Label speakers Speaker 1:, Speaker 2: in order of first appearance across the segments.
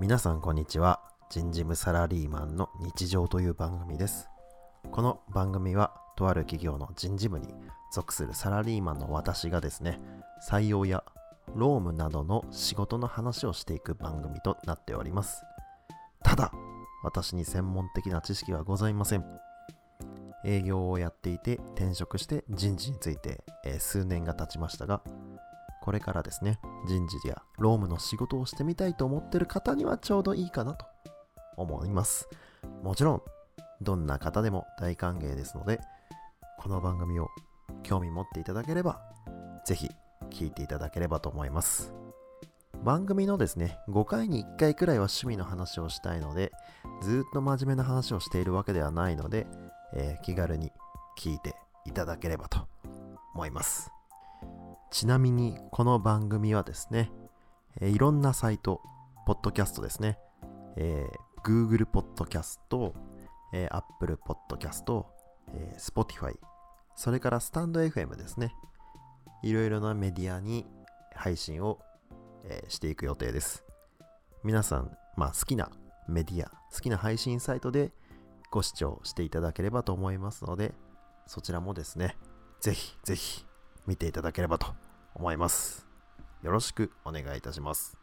Speaker 1: 皆さんこんにちは。人事部サラリーマンの日常という番組です。この番組はとある企業の人事部に属するサラリーマンの私がですね採用や労務などの仕事の話をしていく番組となっております。ただ私に専門的な知識はございません。営業をやっていて転職して人事について、えー数年が経ちましたがこれからですね人事や労務の仕事をしてみたいと思ってる方にはちょうどいいかなと思います。もちろんどんな方でも大歓迎ですのでこの番組を興味持っていただければぜひ聞いていただければと思います。番組のですね5回に1回くらいは趣味の話をしたいのでずっと真面目な話をしているわけではないので、えー気軽に聞いていただければと思います。ちなみにこの番組はですね、えーいろんなサイト、ポッドキャストですね、えー Google ポッドキャスト、えー Apple ポッドキャスト、えー Spotify、それからスタンド FM ですね。いろいろなメディアに配信を、えーしていく予定です。皆さん、まあ、好きなメディア、好きな配信サイトでご視聴していただければと思いますので、そちらもですね、ぜひぜひ見ていただければと思います。よろしくお願いいたします。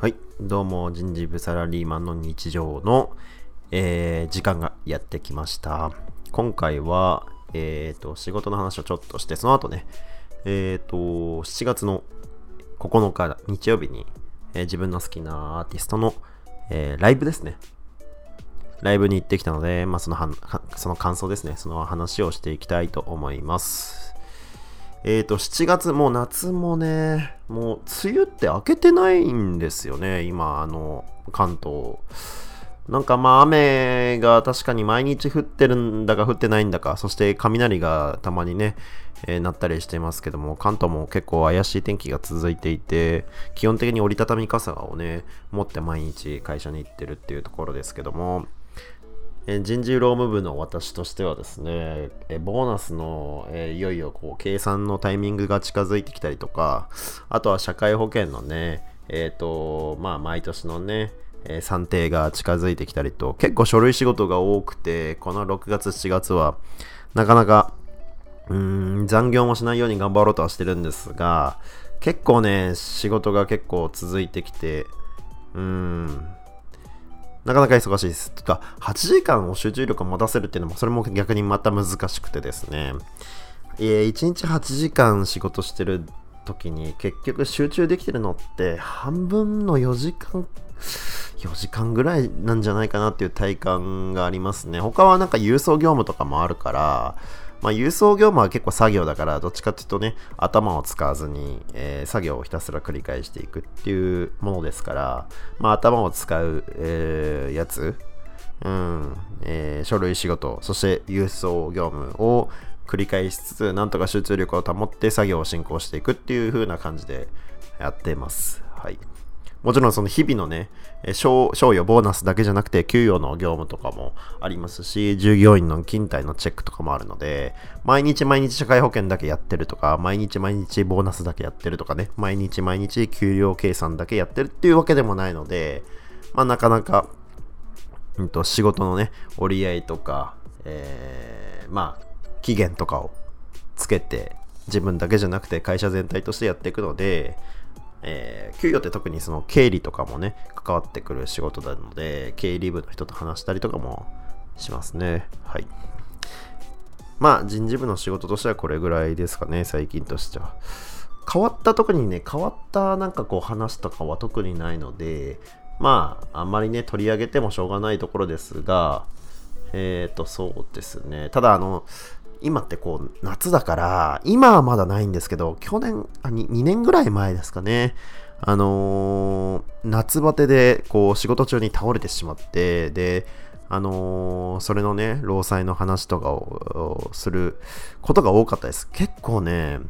Speaker 1: はい、どうも人事部サラリーマンの日常の、えー時間がやってきました。今回は、えー、と仕事の話をちょっとして、その後ね、えー、と7月の9日日曜日に、えー自分の好きなアーティストの、えーライブですね。ライブに行ってきたので、まあ、そのはその感想ですね。その話をしていきたいと思います。えーと、7月、もう夏もね、もう梅雨って明けてないんですよね、今、あの、関東。なんかまあ雨が確かに毎日降ってるんだか降ってないんだか、そして雷がたまにね、えー鳴ったりしてますけども、関東も結構怪しい天気が続いていて、基本的に折りたたみ傘をね、持って毎日会社に行ってるっていうところですけども、人事労務部の私としてはですね、ボーナスの、えいよいよこう計算のタイミングが近づいてきたりとか、あとは社会保険のね、えっ、と、まあ、毎年のね、え算定が近づいてきたりと、結構書類仕事が多くて、この6月、7月は、なかなか、うーん、残業もしないように頑張ろうとはしてるんですが、結構ね、仕事が結構続いてきて、うーん、なかなか忙しいです。とか、8時間を集中力を持たせるっていうのも、それも逆にまた難しくてですね。え、1日8時間仕事してる時に、結局集中できてるのって、半分の4時間、4時間ぐらいなんじゃないかなっていう体感がありますね。他はなんか郵送業務とかもあるから、まあ、郵送業務は結構作業だから、どっちかっていうとね、頭を使わずに、えー作業をひたすら繰り返していくっていうものですから、まあ、頭を使う、えーやつ、うん、えー書類仕事、そして郵送業務を繰り返しつつ、なんとか集中力を保って作業を進行していくっていう風な感じでやってます。はい。もちろんその日々のね、賞賞与、ボーナスだけじゃなくて、給与の業務とかもありますし、従業員の勤怠のチェックとかもあるので、毎日毎日社会保険だけやってるとか、毎日毎日ボーナスだけやってるとかね、毎日毎日給料計算だけやってるっていうわけでもないので、まあなかなか、うんと、仕事のね、折り合いとか、えーまあ、期限とかをつけて、自分だけじゃなくて会社全体としてやっていくので、えー給与って特にその経理とかもね、関わってくる仕事なので、経理部の人と話したりとかもしますね。はい。まあ、人事部の仕事としてはこれぐらいですかね、最近としては。変わった特にね、変わったなんかこう話とかは特にないので、まあ、あんまりね、取り上げてもしょうがないところですが、えっ、と、そうですね。ただ、あの、今ってこう、夏だから、今はまだないんですけど、去年、あ 2, 2年ぐらい前ですかね。あのー夏バテで、こう、仕事中に倒れてしまって、で、あのーそれのね、労災の話とかをすることが多かったです。結構ね、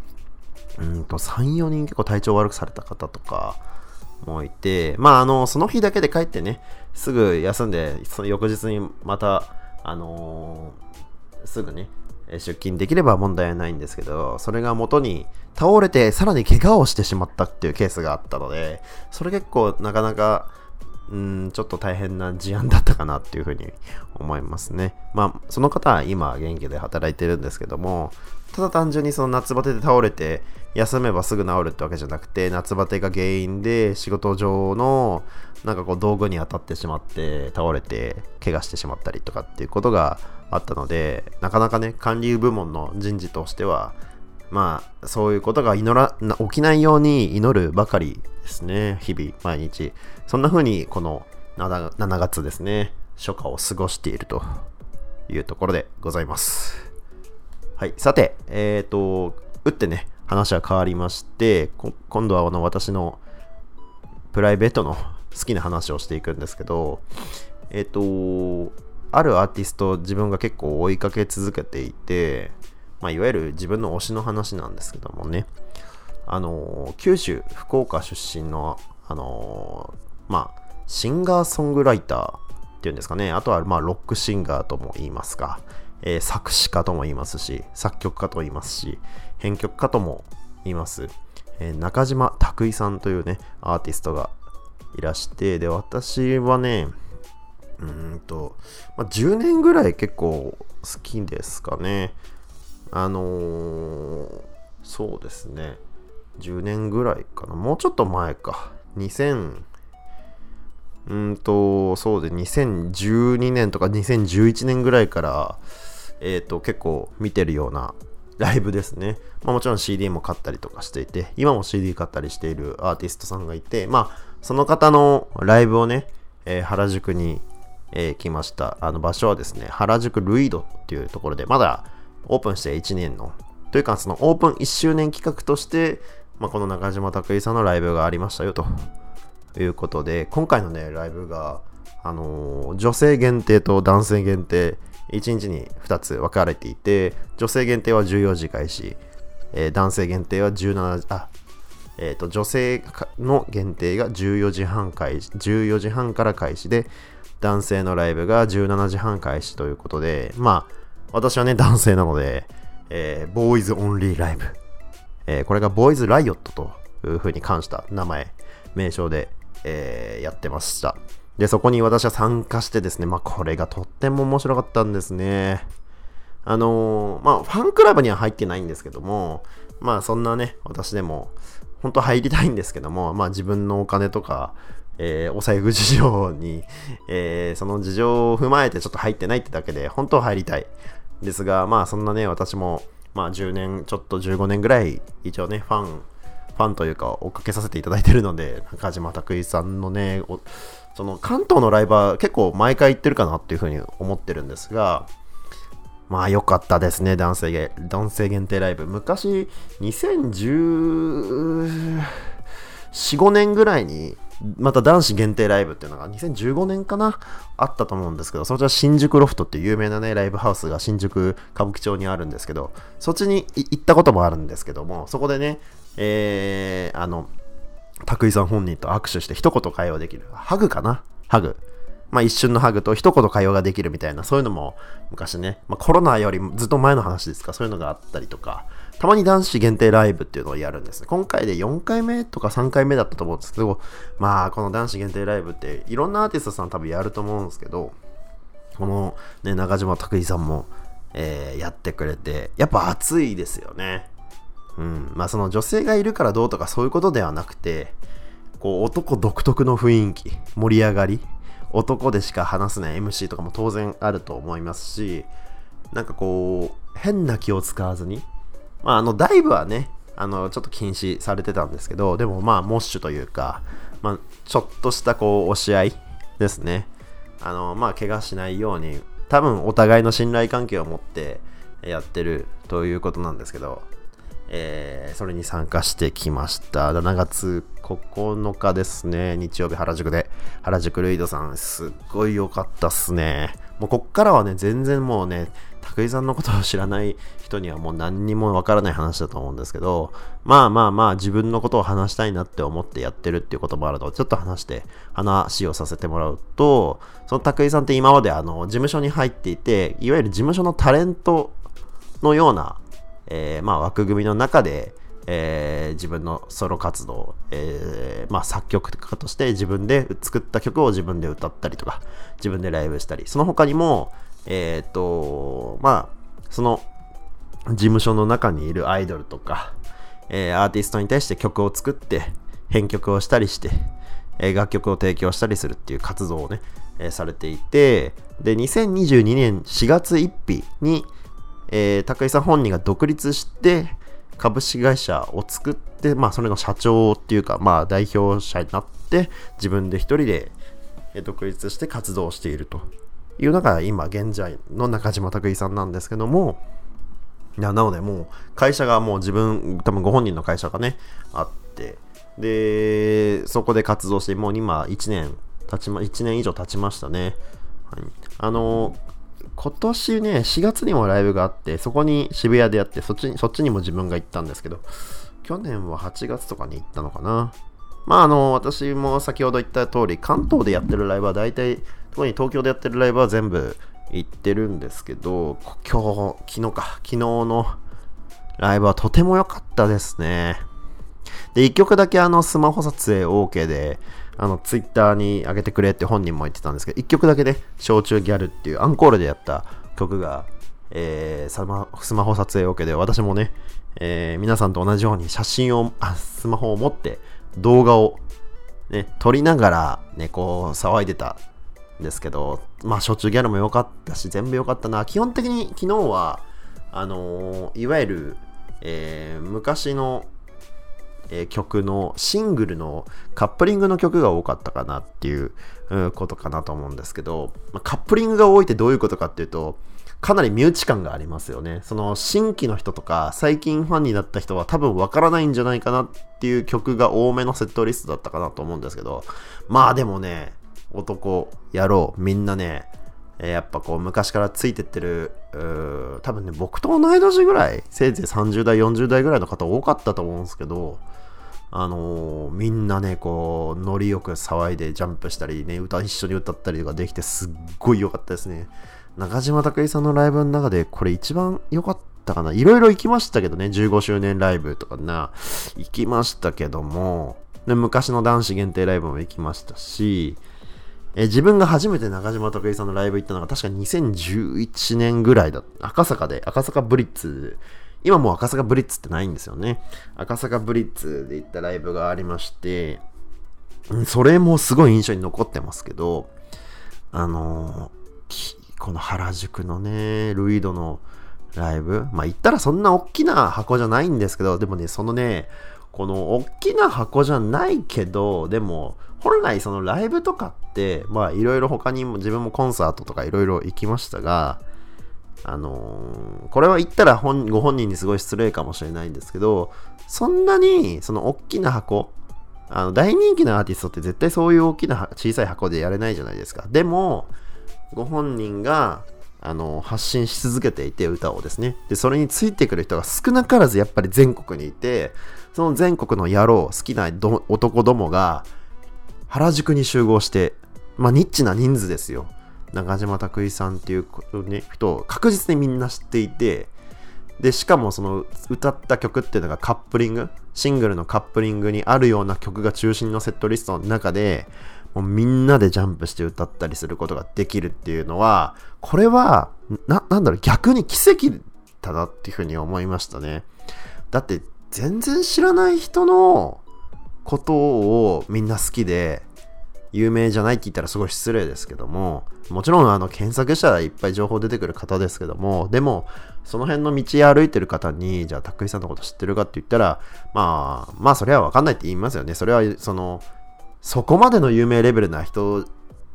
Speaker 1: うんと、3、4人結構体調悪くされた方とかもいて、まあ、あの、その日だけで帰ってね、すぐ休んで、その翌日にまた、あのーすぐね、出勤できれば問題はないんですけど、それが元に倒れてさらに怪我をしてしまったっていうケースがあったので、それ結構なかなか、うん、ちょっと大変な事案だったかなっていうふうに思いますね。まあ、その方は今元気で働いてるんですけども、ただ単純にその夏バテで倒れて休めばすぐ治るってわけじゃなくて夏バテが原因で仕事上のなんかこう道具に当たってしまって倒れて怪我してしまったりとかっていうことがあったのでなかなかね管理部門の人事としてはまあそういうことが祈ら起きないように祈るばかりですね日々毎日そんな風にこの 7, 7月ですね初夏を過ごしているというところでございますはい。さて、えっ、ー、と、打ってね、話は変わりまして、今度はあの私のプライベートの好きな話をしていくんですけど、えっ、ー、と、あるアーティスト自分が結構追いかけ続けていて、まあ、いわゆる自分の推しの話なんですけどもね、あの、九州、福岡出身の、あの、まあ、シンガーソングライターっていうんですかね、あとはまあロックシンガーとも言いますか、えー、作詞家とも言いますし、作曲家とも言いますし、編曲家とも言います。え、中島拓井さんというね、アーティストがいらして、で、私はね、うんと、まあ、10年ぐらい結構好きですかね。あのー、そうですね。10年ぐらいかな。もうちょっと前か。2000、うんと、そうで、2012年とか2011年ぐらいから、えっ、ー、と、結構見てるようなライブですね。まあ、もちろん CD も買ったりとかしていて、今も CD 買ったりしているアーティストさんがいて、まあ、その方のライブをね、えー、原宿に、えー、来ました。あの場所はですね、原宿ルイドっていうところで、まだオープンして1年の、というかそのオープン1周年企画として、まあ、この中島拓井さんのライブがありましたよということで、今回のね、ライブが、あのー、女性限定と男性限定、1日に2つ分かれていて、女性限定は14時開始、えー、男性限定は17時、あ、えっ、と、女性の限定が14時半開始、14時半から開始で、男性のライブが17時半開始ということで、まあ、私はね、男性なので、えー、ボーイズオンリーライブ。えー、これがボーイズライオットというふうに関した名前、名称で、えー、やってました。で、そこに私は参加してですね、まあこれがとっても面白かったんですね。あのー、まあファンクラブには入ってないんですけども、まあそんなね、私でも、本当入りたいんですけども、まあ自分のお金とか、えー、お財布事情に、えー、その事情を踏まえてちょっと入ってないってだけで、本当は入りたい。ですが、まあそんなね、私も、まあ10年、ちょっと15年ぐらい、一応ね、ファン、ファンというか追っかけさせていただいてるので、中島拓井さんのね、その関東のライブは結構毎回行ってるかなっていうふうに思ってるんですが、まあ良かったですね、男性男性限定ライブ。昔、2014、5年ぐらいに、また男子限定ライブっていうのが2015年かなあったと思うんですけど、そちら新宿ロフトっていう有名なね、ライブハウスが新宿歌舞伎町にあるんですけど、そっちに行ったこともあるんですけども、そこでね、えー、あの、拓井さん本人と握手して一言会話できる。ハグかな？ハグ。まあ一瞬のハグと一言会話ができるみたいな、そういうのも昔ね、まあコロナよりずっと前の話ですか、そういうのがあったりとか、たまに男子限定ライブっていうのをやるんですね。今回で4回目とか3回目だったと思うんですけど、まあこの男子限定ライブっていろんなアーティストさん多分やると思うんですけど、このね、中島拓井さんも、えー、やってくれて、やっぱ熱いですよね。うん。まあその女性がいるからどうとかそういうことではなくて、こう男独特の雰囲気、盛り上がり、男でしか話せない MC とかも当然あると思いますし、なんかこう、変な気を使わずに、まああのダイブはね、あのちょっと禁止されてたんですけど、でもまあモッシュというか、まあちょっとしたこう押し合いですね。あのまあ怪我しないように、多分お互いの信頼関係を持ってやってるということなんですけど、えー、それに参加してきました。7月9日ですね、日曜日原宿で。原宿ルイドさん、すっごい良かったっすね。もうこっからはね、全然もうね、拓井さんのことを知らない人にはもう何にもわからない話だと思うんですけど、まあまあまあ自分のことを話したいなって思ってやってるっていうこともあるので、ちょっと話して話をさせてもらうと、その拓井さんって今まであの事務所に入っていて、いわゆる事務所のタレントのような、えー、まあ枠組みの中で、えー、自分のソロ活動、えー、まあ、作曲家として自分で作った曲を自分で歌ったりとか、自分でライブしたり、その他にも、えっ、と、まあ、その事務所の中にいるアイドルとか、えー、アーティストに対して曲を作って編曲をしたりして、えー、楽曲を提供したりするっていう活動をね、え、されていて、で、2022年4月1日に、えー、高井さん本人が独立して、株式会社を作って、まあ、それの社長っていうか、まあ、代表者になって、自分で一人で独立して活動していると。いうのが、今現在の中島拓井さんなんですけども、なので、もう、会社がもう自分、多分ご本人の会社がね、あって、で、そこで活動して、もう今、1年経ちま、1年以上経ちましたね。はい、あの今年ね、4月にもライブがあって、そこに渋谷でやって、そっちに、そっちにも自分が行ったんですけど、去年は8月とかに行ったのかな。まあ、あの、私も先ほど言った通り、関東でやってるライブは大体、特に東京でやってるライブは全部行ってるんですけど、今日、昨日か、昨日のライブはとても良かったですね。で、1曲だけあの、スマホ撮影 OK で、あの、ツイッターに上げてくれって本人も言ってたんですけど、1曲だけね、焼酎ギャルっていうアンコールでやった曲が、えー、スマスマホ撮影 OK で、私もね、えー、皆さんと同じように写真を、あ、スマホを持って動画をね、撮りながらね、こう騒いでたですけど、まあ、焼酎ギャルも良かったし、全部良かったな。基本的に昨日は、あのー、いわゆる、えー、昔のえー、曲のシングルのカップリングの曲が多かったかなっていうことかなと思うんですけど、まあ、カップリングが多いってどういうことかっていうと、かなり身内感がありますよね。その新規の人とか最近ファンになった人は多分わからないんじゃないかなっていう曲が多めのセットリストだったかなと思うんですけど、まあでもね、男、野郎、みんなね、えやっぱこう昔からついてってる、多分ね、僕と同い年ぐらい、せいぜい30代、40代ぐらいの方多かったと思うんですけど、あのー、みんなね、こう、ノリよく騒いでジャンプしたりね、歌一緒に歌ったりとかできてすっごい良かったですね。中島拓井さんのライブの中でこれ一番良かったかないろいろ行きましたけどね、15周年ライブとかな、行きましたけども、で昔の男子限定ライブも行きましたし、え自分が初めて中島拓井さんのライブ行ったのが確か2011年ぐらいだ赤坂で、赤坂ブリッツ。今もう赤坂ブリッツってないんですよね。赤坂ブリッツで行ったライブがありまして、それもすごい印象に残ってますけど、あのこの原宿のね、ルイドのライブ、まあ言ったらそんな大きな箱じゃないんですけど、でもね、そのね、この大きな箱じゃないけど、でも、本来そのライブとかって、まあいろいろ他にも自分もコンサートとかいろいろ行きましたが、あのー、これは言ったら本ご本人にすごい失礼かもしれないんですけど、そんなにその大きな箱、あの大人気のアーティストって絶対そういう大きな小さい箱でやれないじゃないですか。でも、ご本人があの発信し続けていて歌をですね。で、それについてくる人が少なからずやっぱり全国にいて、その全国の野郎、好きな男どもが原宿に集合して、まあニッチな人数ですよ。中島拓井さんっていう、ね、人を確実にみんな知っていて、で、しかもその歌った曲っていうのがカップリング、シングルのカップリングにあるような曲が中心のセットリストの中で、もうみんなでジャンプして歌ったりすることができるっていうのは、これは、な、なんだろう、逆に奇跡だなっていうふうに思いましたね。だって、全然知らない人のことをみんな好きで、有名じゃないって言ったらすごい失礼ですけども、もちろんあの検索したらいっぱい情報出てくる方ですけども、でも、その辺の道歩いてる方に、じゃあ、たっくりさんのこと知ってるかって言ったら、まあ、まあ、それはわかんないって言いますよね。それは、その、そこまでの有名レベルな人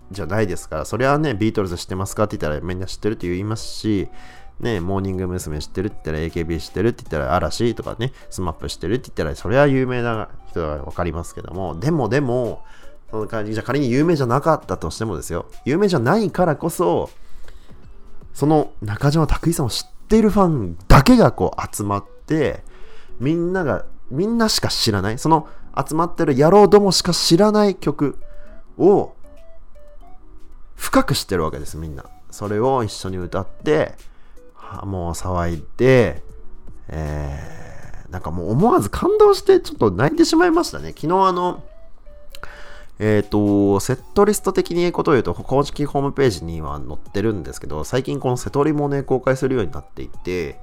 Speaker 1: じゃないですから、それはね、ビートルズ知ってますかって言ったらみんな知ってるって言いますし、ね、モーニング娘。知ってるって言ったら AKB 知ってるって言ったら嵐とかね、 SMAP 知ってるって言ったら、それは有名な人はわかりますけども、でもでも、その感じ、じゃ仮に有名じゃなかったとしてもですよ、有名じゃないからこそ、その中島拓井さんを知っているファンだけがこう集まって、みんなが、みんなしか知らない、その集まってる野郎どもしか知らない曲を深く知ってるわけです、みんな。それを一緒に歌って、もう騒いで、えー、なんかもう思わず感動してちょっと泣いてしまいましたね。昨日あの、えっ、ー、と、セットリスト的にことを言うと、公式ホームページには載ってるんですけど、最近このセトリもね、公開するようになっていて、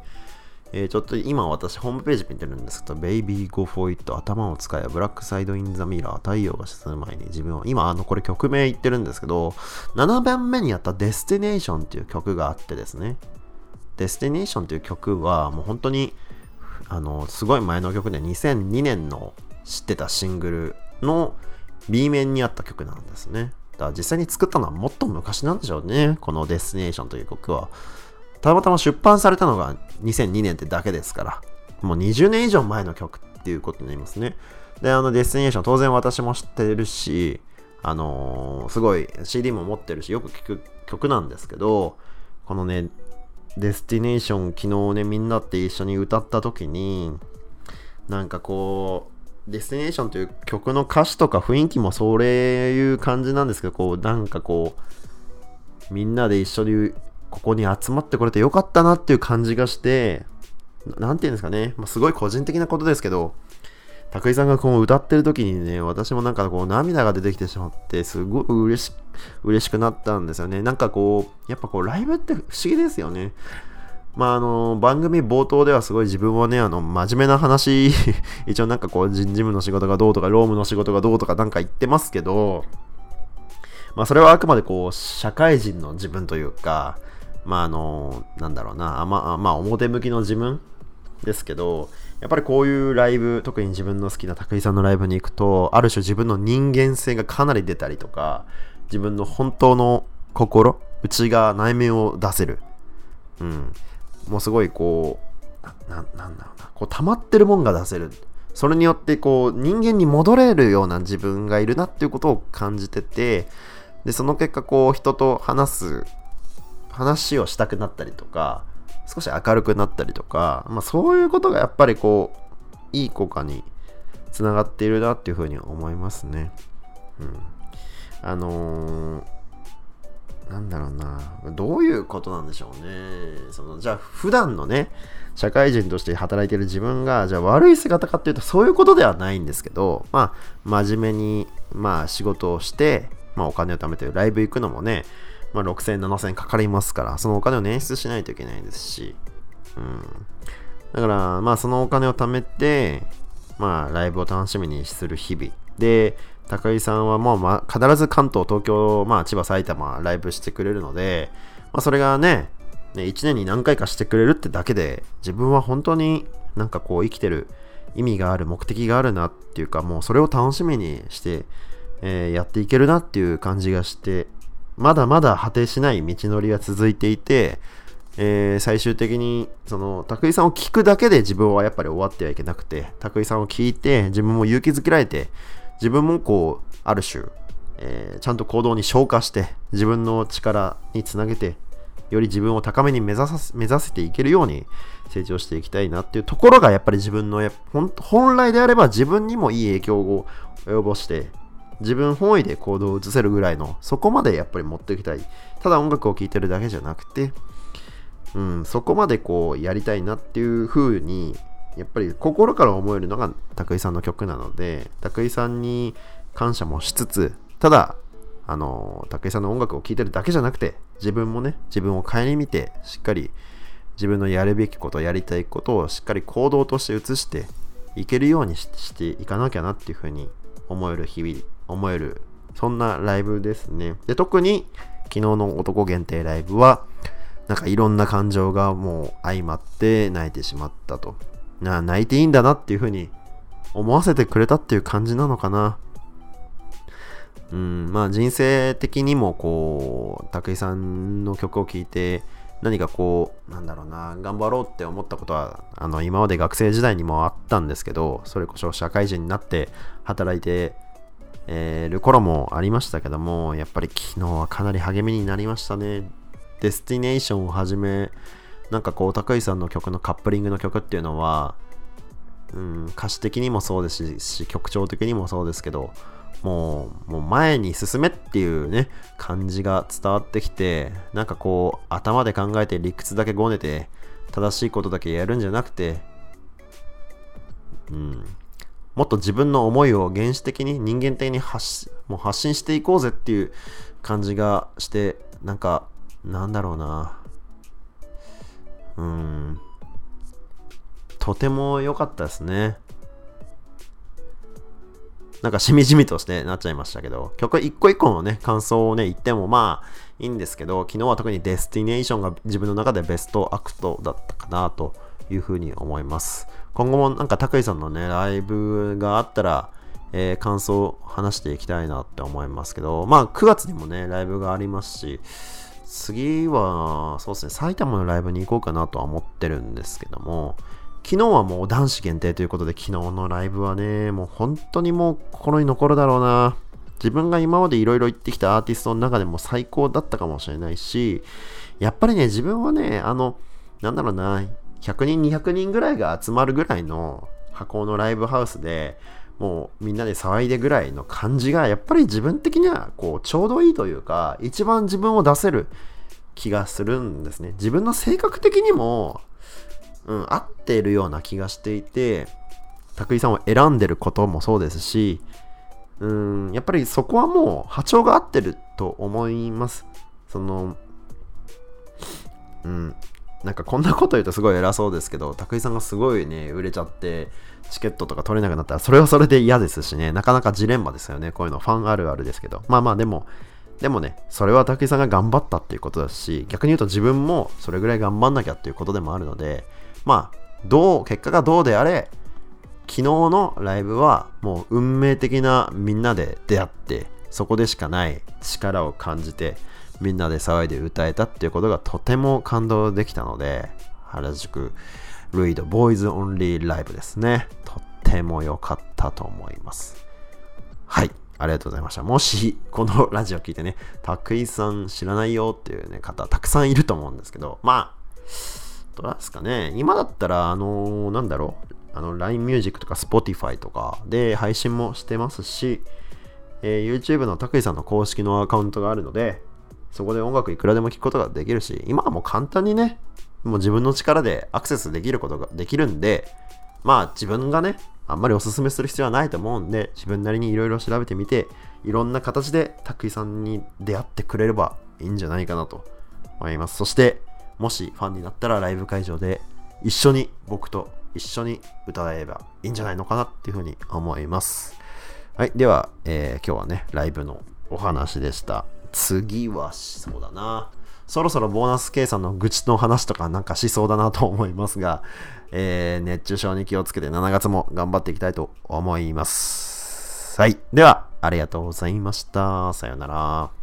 Speaker 1: えー、ちょっと今私ホームページ見てるんですけど、Baby Go For It 頭を使え、ブラックサイドインザミラー、太陽が沈む前に自分を、今あのこれ曲名言ってるんですけど、7番目にやった Destination っていう曲があってですね、Destination っていう曲はもう本当に、あの、すごい前の曲で2002年の知ってたシングルの B 面にあった曲なんですね。だから実際に作ったのはもっと昔なんでしょうね。この Destination という曲は。たまたま出版されたのが2002年ってだけですから、もう20年以上前の曲っていうことになりますね。で、あの、 Destination 当然私も知ってるし、あのー、すごい CD も持ってるし、よく聴く曲なんですけど、このね、 Destination 昨日ね、みんなで一緒に歌った時に、なんかこう、デスティネーションという曲の歌詞とか雰囲気もそういう感じなんですけど、こう、なんかこう、みんなで一緒にここに集まってこれてよかったなっていう感じがして、なんていうんですかね、まあ、すごい個人的なことですけど、拓井さんがこう歌ってる時にね、私もなんかこう涙が出てきてしまって、すごい嬉し嬉しくなったんですよね。なんかこう、やっぱこうライブって不思議ですよね。まああの、番組冒頭ではすごい自分はね、あの、真面目な話 一応なんかこう人事務の仕事がどうとか、ロームの仕事がどうとかなんか言ってますけど、まあそれはあくまでこう、社会人の自分というか、まああの、なんだろうな、ま、まあ、表向きの自分ですけど、やっぱりこういうライブ、特に自分の好きな武井さんのライブに行くと、ある種自分の人間性がかなり出たりとか、自分の本当の心、内側、内面を出せる。うん。もうすごいこう、な、なんだろうな、こう溜まってるもんが出せる。それによってこう人間に戻れるような自分がいるなっていうことを感じてて、で、その結果こう人と話す話をしたくなったりとか、少し明るくなったりとか、まあ、そういうことがやっぱりこう、いい効果につながっているなっていうふうに思いますね。うん。あのー、なんだろうな、どういうことなんでしょうね。その、じゃあ普段のね、社会人として働いてる自分が、じゃあ悪い姿かっていうとそういうことではないんですけど、まあ、真面目に、まあ仕事をして、まあお金を貯めてライブ行くのもね、まあ、6000、7000かかりますから、そのお金を捻出しないといけないですし、うん。だから、まあ、そのお金を貯めて、まあ、ライブを楽しみにする日々。で、高井さんはもう、まあ、必ず関東、東京、まあ、千葉、埼玉、ライブしてくれるので、まあ、それがね、ね、1年に何回かしてくれるってだけで、自分は本当になんかこう生きてる意味がある、目的があるなっていうか、もうそれを楽しみにして、えー、やっていけるなっていう感じがしてまだまだ果てしない道のりが続いていて、えー、最終的に、その、拓井さんを聞くだけで自分はやっぱり終わってはいけなくて、拓井さんを聞いて、自分も勇気づけられて、自分もこう、ある種、えー、ちゃんと行動に消化して、自分の力につなげて、より自分を高めに目指さ目指せていけるように成長していきたいなっていうところがやっぱり自分の本来であれば自分にもいい影響を及ぼして自分本位で行動を移せるぐらいの、そこまでやっぱり持っていきたい。ただ音楽を聴いてるだけじゃなくて、うん、そこまでこうやりたいなっていう風に、やっぱり心から思えるのが拓井さんの曲なので、拓井さんに感謝もしつつ、ただ、あの、拓井さんの音楽を聴いてるだけじゃなくて、自分もね、自分を顧みて、しっかり自分のやるべきこと、やりたいことをしっかり行動として移していけるようにしていかなきゃなっていうふうに思える日々思える、そんなライブですね。で、特に昨日の男限定ライブは、なんかいろんな感情がもう相まって泣いてしまったと。な泣いていいんだなっていう風に思わせてくれたっていう感じなのかな。うん、まあ人生的にもこう、武井さんの曲を聴いて、何かこう、なんだろうな、頑張ろうって思ったことは、あの、今まで学生時代にもあったんですけど、それこそ社会人になって働いてえー、る頃もありましたけども、やっぱり昨日はかなり励みになりましたね。デスティネーションをはじめ、なんかこう、高井さんの曲のカップリングの曲っていうのは、うん、歌詞的にもそうですし、曲調的にもそうですけど、もう、もう前に進めっていうね、感じが伝わってきて、なんかこう、頭で考えて理屈だけごねて、正しいことだけやるんじゃなくて、うん、もっと自分の思いを原始的に人間的に発もう発信していこうぜっていう感じがしてなんかなんだろうな。うん。とても良かったですね。なんかしみじみとしてなっちゃいましたけど、曲一個一個のね、感想をね、言ってもまあいいんですけど、昨日は特に Destination が自分の中でベストアクトだったかなというふうに思います。今後もなんか卓偉さんのね、ライブがあったら、えー、感想を話していきたいなって思いますけど、まあ9月にもね、ライブがありますし、次は、そうですね、埼玉のライブに行こうかなとは思ってるんですけども、昨日はもう男子限定ということで、昨日のライブはね、もう本当にもう心に残るだろうな。自分が今までいろいろ言ってきたアーティストの中でも最高だったかもしれないし、やっぱりね、自分はね、あの、なんだろうな、100人、200人ぐらいが集まるぐらいの箱のライブハウスでもうみんなで騒いでぐらいの感じがやっぱり自分的にはこうちょうどいいというか一番自分を出せる気がするんですね。自分の性格的にも、うん、合っているような気がしていて、拓井さんを選んでることもそうですし、うん、やっぱりそこはもう波長が合ってると思います。その、うん、なんかこんなこと言うとすごい偉そうですけど、拓井さんがすごいね、売れちゃって、チケットとか取れなくなったら、それはそれで嫌ですしね、なかなかジレンマですよね。こういうのファンあるあるですけど。まあまあでも、でもね、それは拓井さんが頑張ったっていうことだし、逆に言うと自分もそれぐらい頑張んなきゃっていうことでもあるので、まあ、どう、結果がどうであれ、昨日のライブはもう運命的なみんなで出会って、そこでしかない力を感じて、みんなで騒いで歌えたっていうことがとても感動できたので、原宿ルイドボーイズオンリーライブですね。とっても良かったと思います。はい。ありがとうございました。もし、このラジオ聞いてね、たくいさん知らないよっていう、ね、方、たくさんいると思うんですけど、まあ、どうですかね。今だったら、あのー、なんだろう。あの、LINE Music とか Spotify とかで配信もしてますし、えー、YouTube のたくいさんの公式のアカウントがあるので、そこで音楽いくらでも聴くことができるし、今はもう簡単にね、もう自分の力でアクセスできることができるんで、まあ自分がね、あんまりおすすめする必要はないと思うんで、自分なりにいろいろ調べてみて、いろんな形でたくいさんに出会ってくれればいいんじゃないかなと思います。そして、もしファンになったらライブ会場で一緒に僕と一緒に歌えばいいんじゃないのかなっていうふうに思います。はい。では、えー、今日はね、ライブのお話でした。次はそうだな。そろそろボーナス計算の愚痴の話とかなんかしそうだなと思いますが、えー、熱中症に気をつけて7月も頑張っていきたいと思います。はい。では、ありがとうございました。さようなら。